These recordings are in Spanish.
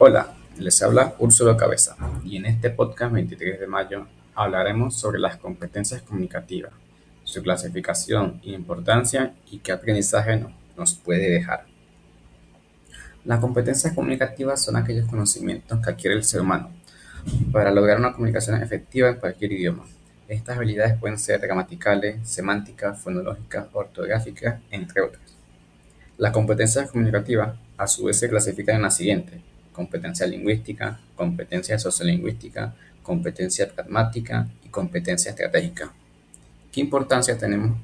Hola, les habla Úrsulo Cabeza y en este podcast 23 de mayo hablaremos sobre las competencias comunicativas, su clasificación e importancia y qué aprendizaje nos puede dejar. Las competencias comunicativas son aquellos conocimientos que adquiere el ser humano para lograr una comunicación efectiva en cualquier idioma. Estas habilidades pueden ser gramaticales, semánticas, fonológicas, ortográficas, entre otras. Las competencias comunicativas a su vez se clasifican en las siguientes competencia lingüística, competencia sociolingüística, competencia pragmática y competencia estratégica. ¿Qué importancia tenemos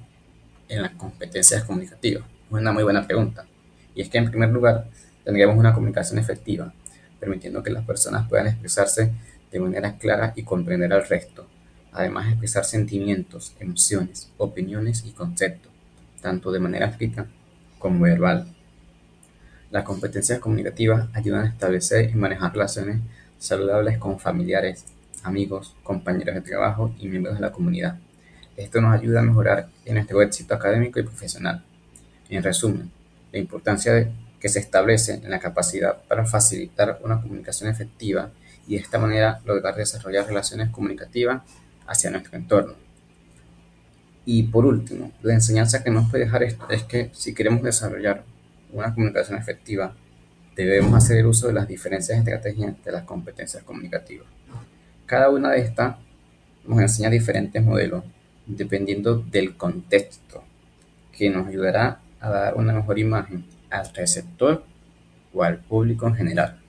en las competencias comunicativas? Es una muy buena pregunta. Y es que en primer lugar tendríamos una comunicación efectiva, permitiendo que las personas puedan expresarse de manera clara y comprender al resto. Además, expresar sentimientos, emociones, opiniones y conceptos, tanto de manera escrita como verbal. Las competencias comunicativas ayudan a establecer y manejar relaciones saludables con familiares, amigos, compañeros de trabajo y miembros de la comunidad. Esto nos ayuda a mejorar en nuestro éxito académico y profesional. En resumen, la importancia que se establece en la capacidad para facilitar una comunicación efectiva y de esta manera lograr desarrollar relaciones comunicativas hacia nuestro entorno. Y por último, la enseñanza que nos puede dejar esto es que si queremos desarrollar una comunicación efectiva, debemos hacer uso de las diferentes estrategias de las competencias comunicativas. Cada una de estas nos enseña diferentes modelos dependiendo del contexto que nos ayudará a dar una mejor imagen al receptor o al público en general.